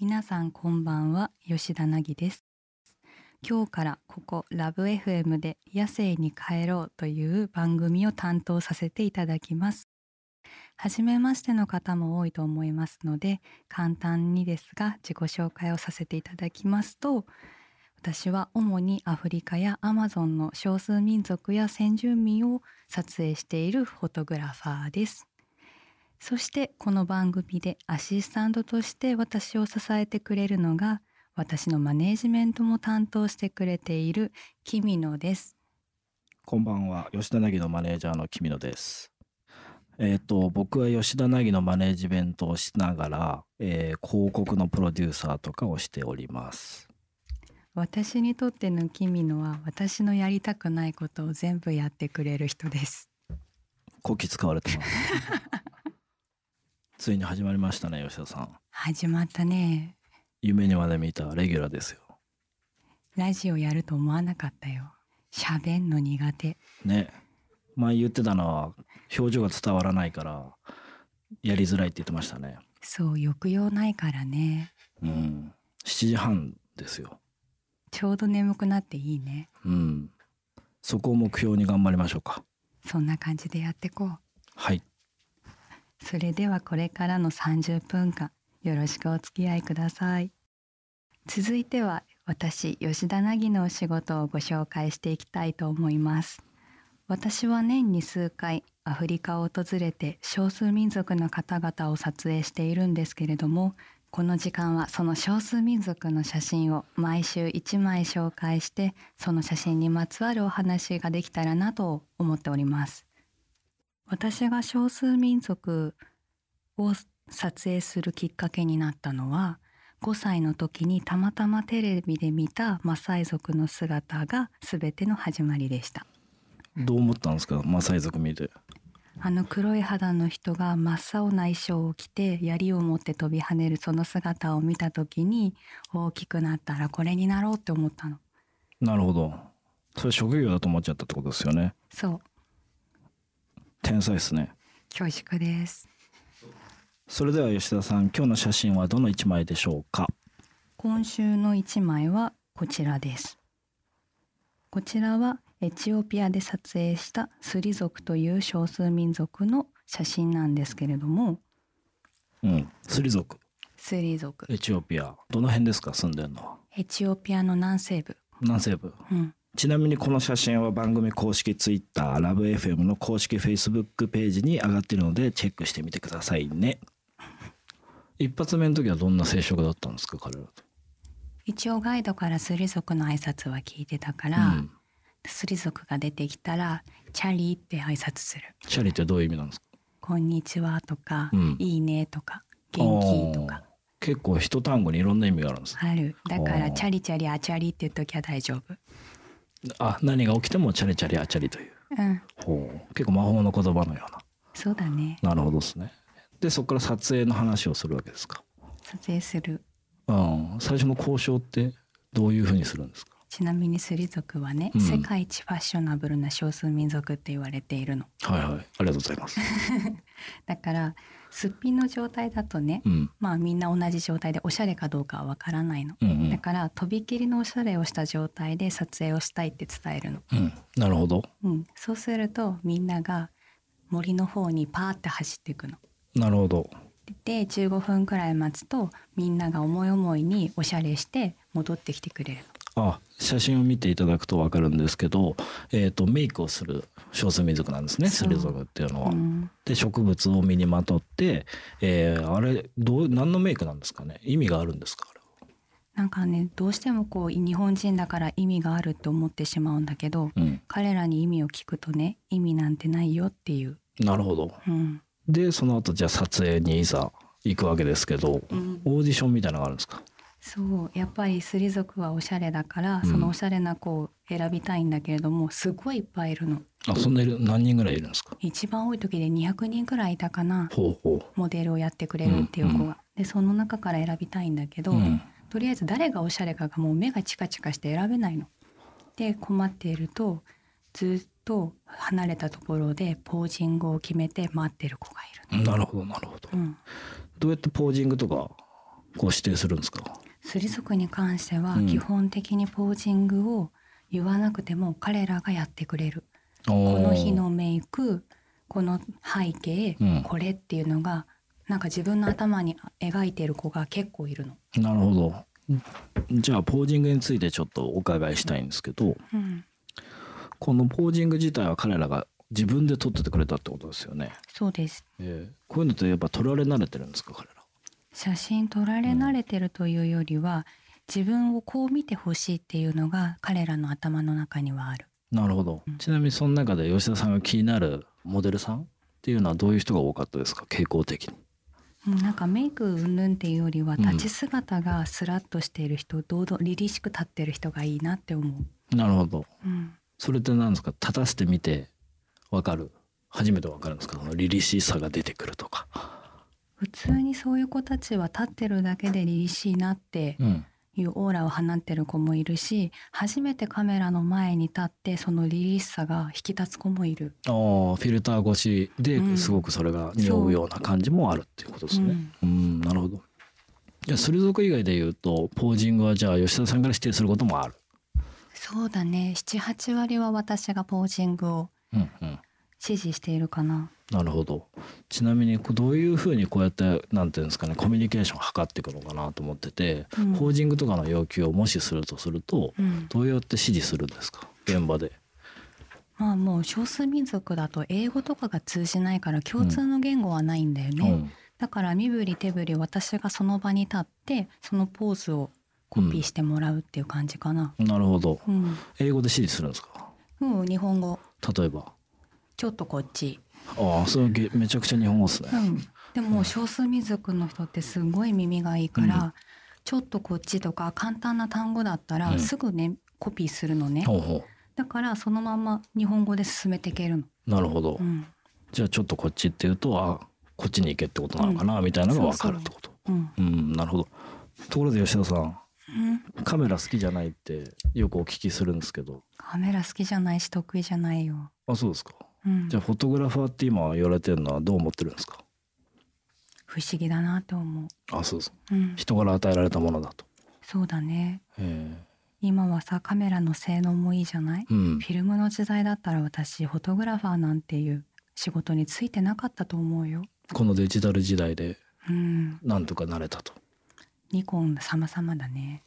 皆さんこんばんは吉田凪です。今日からここラブ FM で野生に帰ろうという番組を担当させていただきます。初めましての方も多いと思いますので簡単にですが自己紹介をさせていただきますと私は主にアフリカやアマゾンの少数民族や先住民を撮影しているフォトグラファーです。そしてこの番組でアシスタントとして私を支えてくれるのが私のマネージメントも担当してくれているキミノです。こんばんは吉田凪のマネージャーの君野です。えっ、と僕は吉田凪のマネージメントをしながら、えー広告のプロデューサーとかをしております。私にとってのキミノは私のやりたくないことを全部やってくれる人です。こき使われてます。ついに始まりましたね吉田さん。始まったね。夢にまで見たレギュラーですよ。ラジオやると思わなかったよ。喋んの苦手。ね。前言ってたのは表情が伝わらないからやりづらいって言ってましたね。そう、抑揚ないからね。うん。7時半ですよ。ちょうど眠くなっていいね。うん。そこを目標に頑張りましょうか。そんな感じでやってこう。はい。それではこれからの30分間よろしくお付き合いください。続いては私吉田凪のお仕事をご紹介していきたいと思います。私は年に数回アフリカを訪れて少数民族の方々を撮影しているんですけれどもこの時間はその少数民族の写真を毎週1枚紹介してその写真にまつわるお話ができたらなと思っております。私が少数民族を撮影するきっかけになったのは5歳の時にたまたまテレビで見たマサイ族の姿が全ての始まりでしたどう思ったんですか？マサイ族見て。あの黒い肌の人が真っ青な衣装を着て槍を持って飛び跳ねるその姿を見た時に大きくなったらこれになろうって思ったのなるほど。それ職業だと思っちゃったってことですよね。そう天才ですね。恐縮ですそれでは吉田さん、今日の写真はどの一枚でしょうか？今週の一枚はこちらですこちらはエチオピアで撮影したスリ族という少数民族の写真なんですけれどもうん。スリ族。スリ族エチオピア。どの辺ですか？住んでるのは。エチオピアの南西部南西部。うんちなみにこの写真は番組公式 Twitter、ラブ f m の公式 Facebook ページに上がっているのでチェックしてみてくださいね。一発目の時はどんな接触だったんですか彼らと？一応ガイドからスリ族の挨拶は聞いてたから、うん。スリ族が出てきたらチャリって挨拶する。チャリってどういう意味なんですか？こんにちはとか、うん。いいねとか元気とか。結構一単語にいろんな意味があるんですある。だからチャリチャリあチャリって言っときゃ大丈夫あ何が起きてもチャリチャリあチャリという。うん。ほう。結構魔法の言葉のようそうだね。ななるほどですね。でそこから撮影の話をするわけですか。撮影する。うん。最初の交渉ってどういうふうにするんですか？ちなみにスリ族はね、うん。世界一ファッショナブルな少数民族って言われているの。はいはい。ありがとうございます。だからすっぴんの状態だとね、うん。まあみんな同じ状態でおしゃれかどうかはわからないの、うんうん。だからとびきりのおしゃれをした状態で撮影をしたいって伝えるの、うん。なるほど。うん、そうするとみんなが森の方にパーって走っていくの。なるほど。で15分くらい待つとみんなが思い思いにおしゃれして戻ってきてくれるあ写真を見ていただくと分かるんですけど、えー、とメイクをする少数民族なんですね。スリ族っていうのの、は。うん、で植物を身にまとって、えーあれどう何のメイクなんですかね？意味があるんですか？なんかねどうしてもこう日本人だから意味があるって思ってしまうんだけどうん、彼らに意味を聞くとね意味なんてないよっていう、なるほど。うん。でその後じゃあ撮影にいざ行くわけですけど、うん、オーディションみたいなのがあるんですか？そうやっぱりスリ族はおしゃれだから、うん。そのおしゃれな子を選びたいんだけれどもすごいいっぱいいるの。あそんないる？何人ぐらいいるんですか？一番多い時で200人くらいいたかな。ほうほモデルをやってくれるっていう子が、うんうでその中から選びたいんだけど、う、うん、とりあえず誰がおしゃれかがもう目がチカチカして選べないの。で困っているとずっと離れたところでポージングを決めて待ってる子がいるなるほどなるほど。の。うん、どうやってポージングとかこう指定するんですか？水族に関してはうん。基本的にポージングを言わなくても彼らがやってくれる、ここの日のメイクこの背景、うん。これっていうのがなんか自分の頭に描いてる子が結構いるの。なるほど。じゃあポージングについてちょっとお伺いしたいんですけどうん、このポージング自体は彼らが自分で撮っててくれたってことですよね、そうです。ええこういうのってやっぱ撮られ慣れてるんですか彼ら写真撮られ慣れてるというよりは、自分をこう見てほしいっていうのが彼らの頭の中にはある。なるほど、うん。ちなみにその中で吉田さんが気になるモデルさんっていうのはどういう人が多かったですか？傾向的に。うんなんかメイク云々っていうよりはうん。立ち姿がスラッとしている人、堂々凛々しく立ってる人がいいなって思う。なるほど。うん、それって何ですか？立たせてみてわかる？初めてわかるんですか？その凛々しさが出てくるとか普通にそういう子たちは立ってるだけで凛々しいなってうんいうオーラを放ってる子もいるし初めてカメラの前に立ってその凛々しさが引き立つ子もいる。ああフィルター越しでうんすごくそれが匂うような感じもあるっていうことですね。うん、なるほど。じゃあ水族以外で言うとポージングはじゃあ吉田さんから指定することもある。そうだね78割は私がポージングをうんうん。指示しているかな。なるほど。ちなみにこうどういうふうにこうやってなんていうんですかねコミュニケーションを図っていくのかなと思ってて、うんポージングとかの要求をもしするとするとうん、どうやって指示するんですか？現場で。まあもう少数民族だと英語とかが通じないから共通の言語はないんだよね。うんだから身振り手振り私がその場に立ってそのポーズをコピーしてもらうっていう感じかな。なるほど。うん、英語で指示するんですか？うん、日本語例えば。ちょっとこっち。ああそれげめちゃくちゃ日本語ですねう。ん、でも少数民族の人ってすごい耳がいいから、うんちょっとこっちとか簡単な単語だったらうんすぐね、コピーするのね。ほうほだからそのまま日本語で進めていけるの。う。なるほど。うん、じゃあちょっとこっちっていうとあこっちに行けってことなのかな、みたいなのが分かるってこと。うん、うんなるほど。ところで吉田さんうん、カメラ好きじゃないってよくお聞きするんですけどカメラ好きじゃないし得意じゃないよ。あそうですか。うんじゃあフォトグラファーって今言われてるのはどう思ってるんですか？不思議だなって思う。あそうですうん、人から与えられたものだと。そうだね。え今はさカメラの性能もいいじゃない、えうんフィルムの時代だったら私フォトグラファーなんていう仕事についてなかったと思うよ。このデジタル時代でうん、なんとかなれたと。ニコン様々だね。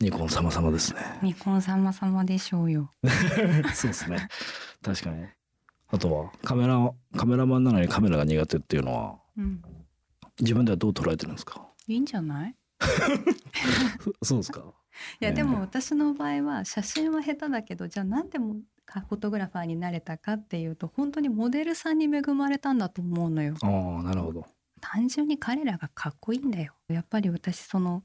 ニコン様々ですね。ニコン様々でしょうよ。そうですね。確かに。あとはカメラカメラマンなのにカメラが苦手っていうのはうん、自分ではどう捉えてるんですか？いいんじゃない？そうですか？いやねでも私の場合は写真は下手だけどじゃあなんでもかフォトグラファーになれたかっていうと本当にモデルさんに恵まれたんだと思うのよ。ああなるほど。単純に彼らがかっこいいんだよやっぱり私その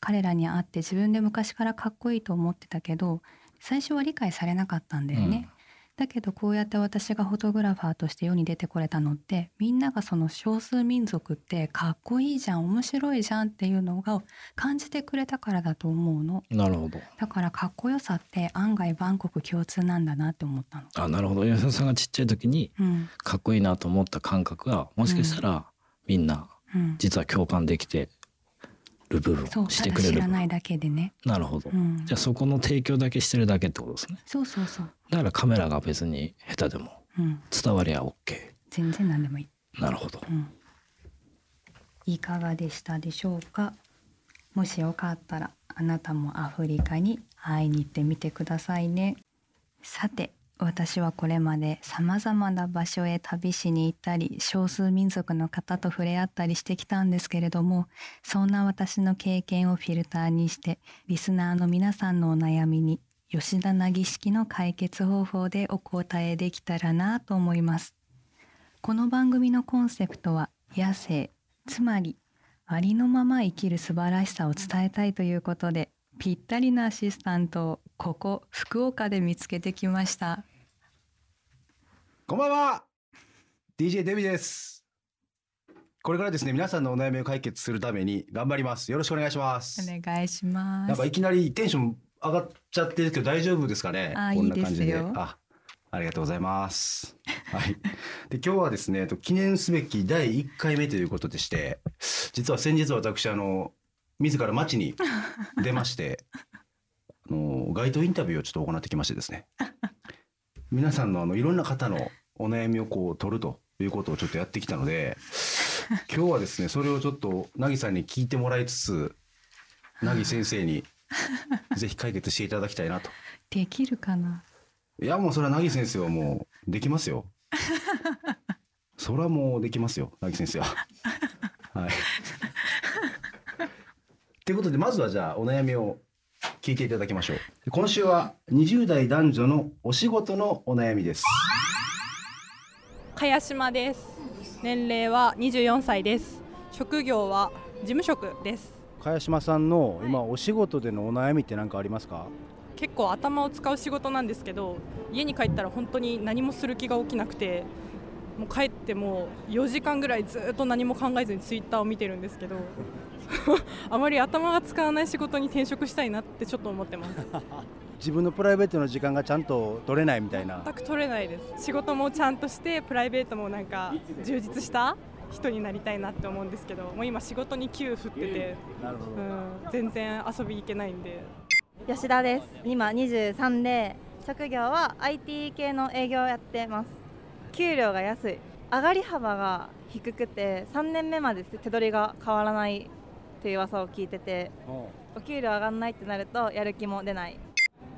彼らに会って自分で昔からかっこいいと思ってたけど最初は理解されなかったんだよね、だけどこうやって私がフォトグラファーとして世に出てこれたのってみんながその少数民族ってかっこいいじゃん面白いじゃんっていうのが感じてくれたからだと思うのなるほど。だからかっこよさって案外万国共通なんだなって思ったの。あなるほど。吉田さんがちっちゃい時にうんかっこいいなと思った感覚がもしかしたらみんなうん、実は共感できてる部分そうしたてくれるだ知らないだけでね。なるほど。うんじゃあそこの提供だけしてるだけってことですね。そうそうそう。だからカメラが別に下手でもうん、伝わりゃ OK。全然何でもいい。なるほど。うん、いかがでしたでしょうか？もしよかったらあなたもアフリカに会いに行ってみてくださいねさて私はこれまでさまざまな場所へ旅しに行ったり少数民族の方と触れ合ったりしてきたんですけれどもそんな私の経験をフィルターにしてリスナーの皆さんのお悩みに吉田凪式の解決方法でお答えできたらなと思います。この番組のコンセプトは野生つまりありのまま生きる素晴らしさを伝えたいということでぴったりなアシスタントをここ福岡で見つけてきました。こんばんは。DJ デビです。これからですね皆さんのお悩みを解決するために頑張ります。よろしくお願いします。お願いします。なんかいきなりテンション上がっちゃってるけど大丈夫ですかね？あこんな感じいいですよ。あありがとうございます。はい。で今日はですねえっと記念すべき第1回目ということでして実は先日私あの自ら街に出まして あの街頭インタビューをちょっと行ってきましてですね皆さんのあのいろんな方のお悩みをこう取るということをちょっとやってきたので 今日はですねそれをちょっとなぎさんに聞いてもらいつつなぎ先生に ぜひ解決していただきたいなと。できるかな？いやもうそれはなぎ先生はもうできますよ。それはもうできますよなぎ先生は。はい。ということでまずはじゃあお悩みを聞いていただきましょう。今週は20代男女のお仕事のお悩みです。茅島です。年齢は24歳です。職業は事務職です。茅島さんの今お仕事でのお悩みって何かありますか？結構頭を使う仕事なんですけど家に帰ったら本当に何もする気が起きなくてもう帰っても4時間ぐらいずっと何も考えずにツイッターを見てるんですけど あまり頭が使わない仕事に転職したいなってちょっと思ってます。自分のプライベートの時間がちゃんと取れないみたいな。全く取れないです。仕事もちゃんとしてプライベートもなんか充実した人になりたいなって思うんですけどもう今仕事に給振ってて、なるほうん、全然遊び行けないんで。吉田です。今23で職業は IT 系の営業をやってます給料が安い。上がり幅が低くて3年目まで手取りが変わらないという噂を聞いててどお給料上がらないってなるとやる気も出ない。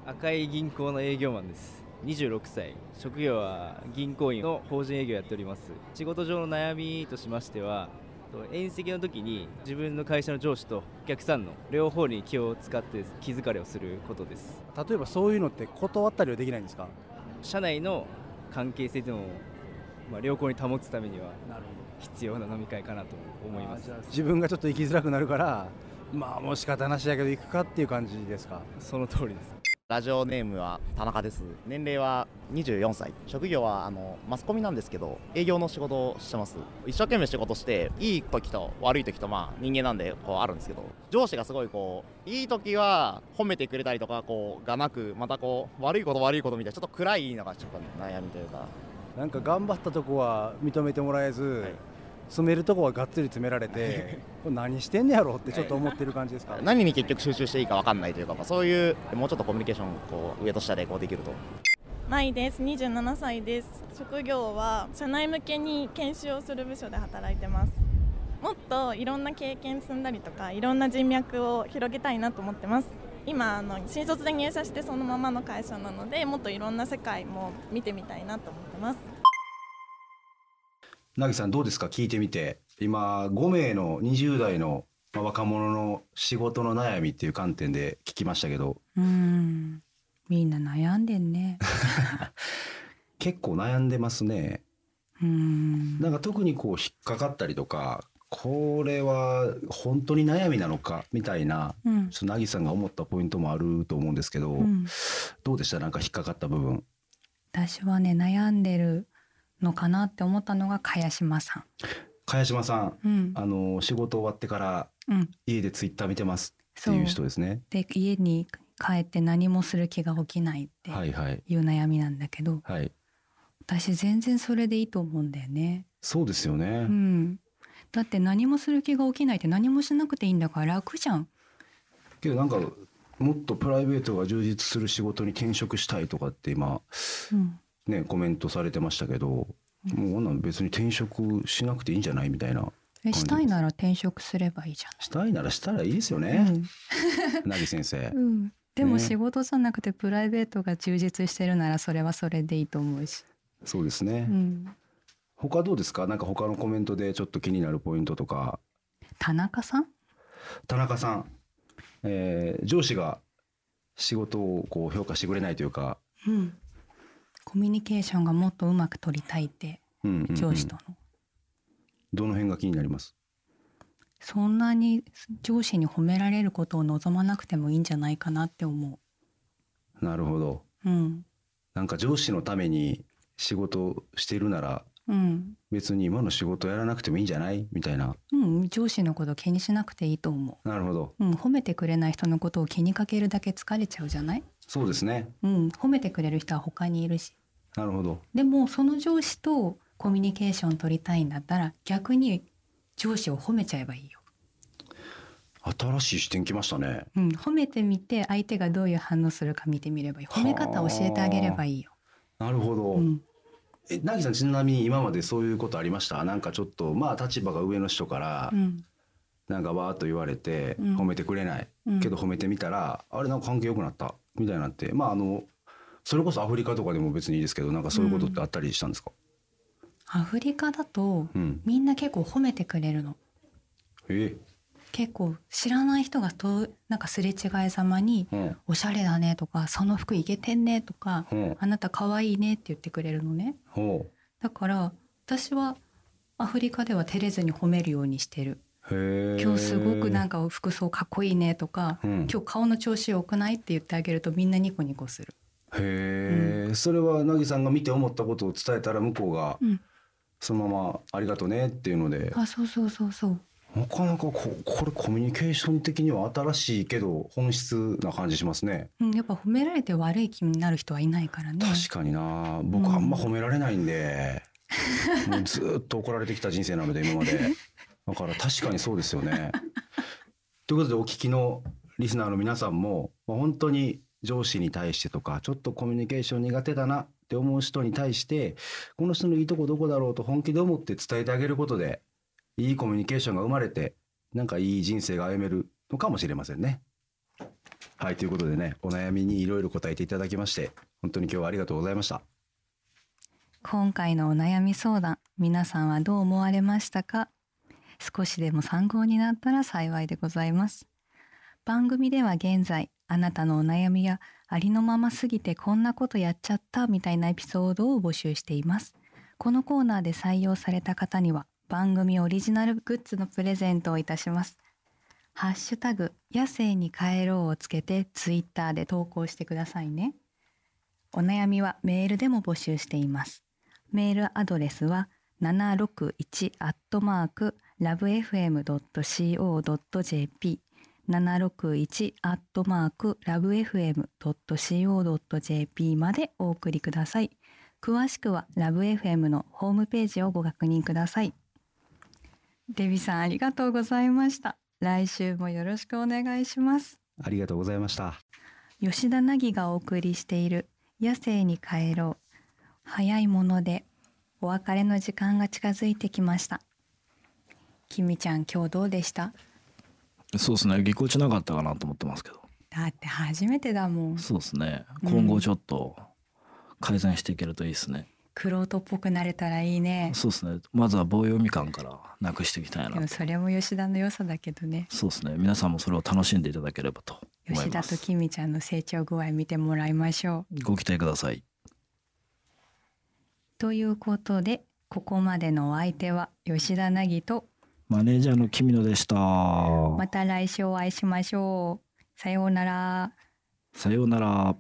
赤い銀行の営業マンです。26歳。職業は銀行員の法人営業をやっております。仕事上の悩みとしましてはと宴席の時に自分の会社の上司とお客さんの両方に気を使って気疲れをすることです。例えばそういうのって断ったりはできないんですか？社内の関係性というのを、まあ、良好に保つためには必要な飲み会かなと思います。自分がちょっと生きづらくなるからまあもう仕方なしだけど行くかっていう感じですか？その通りですラジオネームは田中です。年齢は24歳。職業はあのマスコミなんですけど営業の仕事をしてます。一生懸命仕事していい時と悪い時とまあ人間なんでこうあるんですけど上司がすごいこういい時は褒めてくれたりとかこうがなくまたこう悪いこと悪いことみたいなちょっと暗いのがちょっと悩みというか。なんか頑張ったとこは認めてもらえず、はい詰めるとこはがっつり詰められて これ何してんねやろってちょっと思ってる感じですか、何に結局集中していいか分かんないというか、まあ、そういうもうちょっとコミュニケーションこう上と下でこうできると。舞です。27歳です。職業は社内向けに研修をする部署で働いてます。もっといろんな経験積んだりとかいろんな人脈を広げたいなと思ってます。今あの新卒で入社してそのままの会社なのでもっといろんな世界も見てみたいなと思ってますなぎさんどうですか？聞いてみて。今5名の20代のまあ若者の仕事の悩みっていう観点で聞きましたけど。うん。みんな悩んでんね。結構悩んでますね。うん。なんか特にこう引っかかったりとかこれは本当に悩みなのかみたいなうん。ちょっとなぎさんが思ったポイントもあると思うんですけど、うん。どうでした？なんか引っかかった部分。私はね悩んでるのかなって思ったのが茅島さ茅島さんん。うん。あの仕事終わってからうん、家でツイッター見てますっていう。人ですね。で家に帰って何もする気が起きないってはいはい。いう悩みなんだけど、はい。私全然それでいいと思うんだよね。そうですよね、うん、だって何もする気が起きないって何もしなくていいんだから楽じゃん。けどなんかもっとプライベートが充実する仕事に転職したいとかって今うん、ねコメントされてましたけど、もう別に転職しなくていいんじゃないみたいなえしたいなら転職すればいいじしたいならしたらいいですよゃん。ね、なぎ先生。うん、うん、でもね。仕事じゃなくてプライベートが充実してるならそれはそれでいいと思うし。そうですね、うん、他どうですか？なんか他のコメントでちょっと気になるポイントとか。田中さん？田中さん、えー上司が仕事をこう評価してくれないというか、うん、コミュニケーションがもっとうまく取りたいってうんうんうん。上司との、どの辺が気になります？そんなに上司に褒められることを望まなくてもいいんじゃないかなって思なるほど。う。うん、なんか上司のために仕事してるならうん、別に今の仕事やらなくてもいいんじゃない？みたいな。うん、上司のこと気にしなくていいと思なるほど。う。うん、褒めてくれない人のことを気にかけるだけ疲れちゃうじゃない？そうですね。うん、褒めてくれる人は他にいるし。なるほど。でもその上司とコミュニケーション取りたいんだったら逆に上司を褒めちゃえばいいよ。新しい視点きましたね。うん、褒めてみて相手がどういう反応するか見てみればいい褒め方を教えてあげればいいよ、なるほど、うん、えなぎさんちなみに今までそういうことありました？なんかちょっとまあ立場が上の人からうんなんかわーっと言われてうん。褒めてくれない、うん。けど褒めてみたらあれなんか関係良くなった。みたいになってまああのそれこそアフリカとかでも別にいいですけどなんかそういうことってあったりしたんですか、アフリカだとうん。みんな結構褒めてくれるの。え結構知らない人がとなんかすれ違いざまにうん「おしゃれだね」とか「その服いけてんね」とかうん「あなた可愛いね」って言ってくれるのね。ほだから私はアフリカでは照れずに褒めるようにしてる今日すごくなんか服装かっこいいねとか、うん。今日顔の調子良くないって言ってあげるとみんなニコニコする。へえ、それはなぎさんが見て思ったことを伝えたら向こうがうん。そのまま「ありがとうね」っていうので、あそうそうそうそう。なかなかここれコミュニケーション的には新しいけど本質な感じしますね。うん、やっぱ褒められて悪い気になる人はいないからね。確かにな。僕あんま褒められないんで、もうずーっと怒られてきた人生なので今まで だから確かにそうですよね。ということでお聞きのリスナーの皆さんも、まあ、本当に上司に対してとかちょっとコミュニケーション苦手だなって思う人に対してこの人のいいとこどこだろうと本気で思って伝えてあげることでいいコミュニケーションが生まれてなんかいい人生が歩めるのかもしれませんね。はいということでねお悩みにいろいろ答えていただきまして本当に今日はありがとうございました。今回のお悩み相談皆さんはどう思われましたか？少しでも参考になったら幸いでございます。番組では現在あなたのお悩みやありのまますぎてこんなことやっちゃったみたいなエピソードを募集しています。このコーナーで採用された方には番組オリジナルグッズのプレゼントをいたします。ハッシュタグ野生に帰ろうをつけてツイッターで投稿してくださいね。お悩みはメールでも募集しています。メールアドレスは761アットマークラブ FM.co.jp 761アットマークラブ FM.co.jp までお送りください。詳しくはラブ FM のホームページをご確認ください。デビさんありがとうございました。来週もよろしくお願いします。ありがとうございました。吉田凪がお送りしている野生に帰ろう早いものでお別れの時間が近づいてきました。きみちゃん今日どうでした？そうですねぎこちなかったかなと思ってますけど。だって初めてだもん。そうですね。うん。今後ちょっと改善していけるといいですね、クロートっぽくなれたらいいね。そうですね。まずは棒読み感からなくしていきたいなでもそれも吉田の良さだけどね。そうですね。皆さんもそれを楽しんでいただければと思い吉田ときみちゃんの成長具合見てもらいましょう。ご期待くださいということでここまでのお相手は吉田凪とマネージャーの君野でした。また来週お会いしましょう。さようなら。さようなら